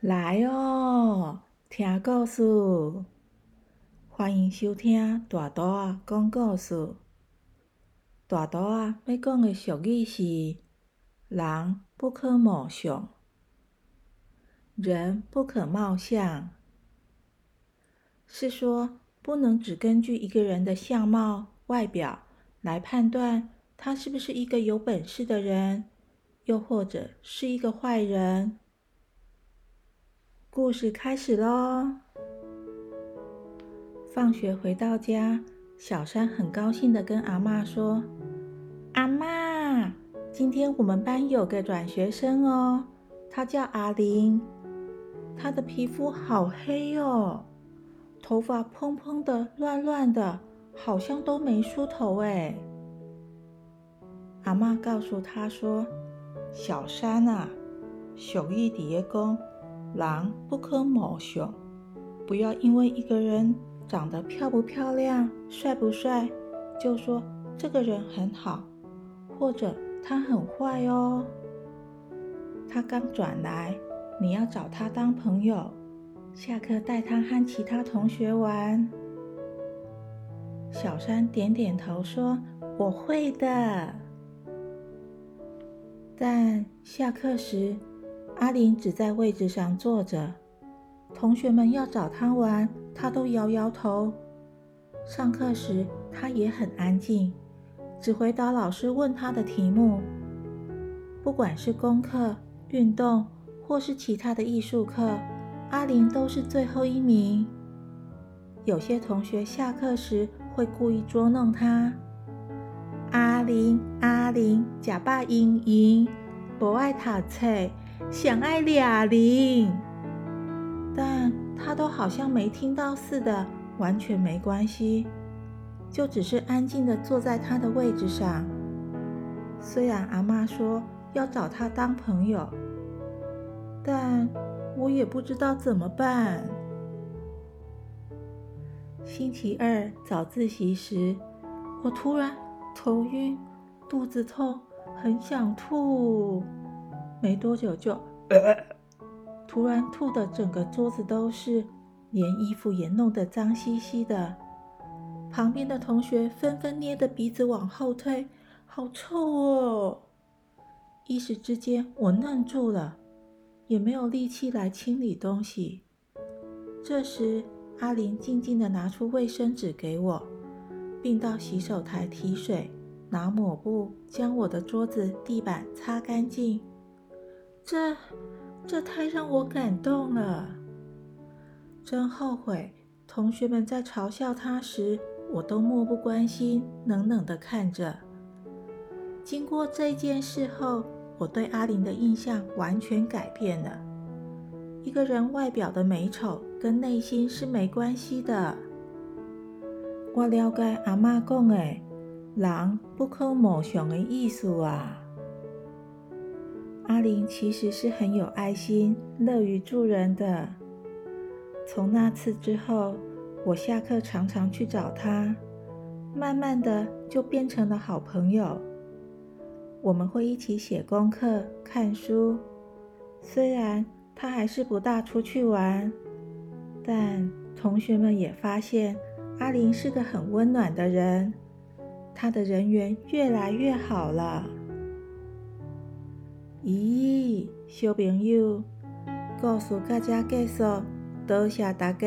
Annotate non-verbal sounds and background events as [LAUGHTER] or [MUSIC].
来哦，听故事，欢迎收听大图啊讲故事。大图啊要讲的俗语是：人不可貌相，人不可貌相，是说不能只根据一个人的相貌、外表来判断他是不是一个有本事的人，又或者是一个坏人。故事开始喽！放学回到家，小山很高兴的跟阿妈说：“阿妈，今天我们班有个转学生哦，他叫阿玲，他的皮肤好黑哦，头发蓬蓬的、乱乱的，好像都没梳头哎。”阿妈告诉他说：“小山啊，小玉底下讲。”狼不可貌相，不要因为一个人长得漂不漂亮、帅不帅，就说这个人很好，或者他很坏哦。他刚转来，你要找他当朋友，下课带他和其他同学玩。小山点点头说：“我会的。”但下课时。阿玲只在位置上坐着，同学们要找她玩，她都摇摇头。上课时，她也很安静，只回答老师问她的题目。不管是功课、运动，或是其他的艺术课，阿玲都是最后一名。有些同学下课时会故意捉弄她：“阿玲，阿玲，假扮英英，不爱读册。”想爱俩零，但他都好像没听到似的，完全没关系，就只是安静的坐在他的位置上。虽然阿妈说要找他当朋友，但我也不知道怎么办。星期二早自习时，我突然头晕、肚子痛，很想吐。没多久就 [LAUGHS] 突然吐的整个桌子都是，连衣服也弄得脏兮兮的。旁边的同学纷纷捏着鼻子往后退，好臭哦！一时之间我愣住了，也没有力气来清理东西。这时阿玲静静的拿出卫生纸给我，并到洗手台提水，拿抹布将我的桌子、地板擦干净。这，这太让我感动了。真后悔，同学们在嘲笑他时，我都漠不关心，冷冷的看着。经过这件事后，我对阿玲的印象完全改变了。一个人外表的美丑跟内心是没关系的。我了解阿妈讲的“人不可貌相”的意思啊。阿玲其实是很有爱心、乐于助人的。从那次之后，我下课常常去找她，慢慢的就变成了好朋友。我们会一起写功课、看书。虽然她还是不大出去玩，但同学们也发现阿玲是个很温暖的人。她的人缘越来越好了。咦，小朋友，故事到这结束，多谢大家。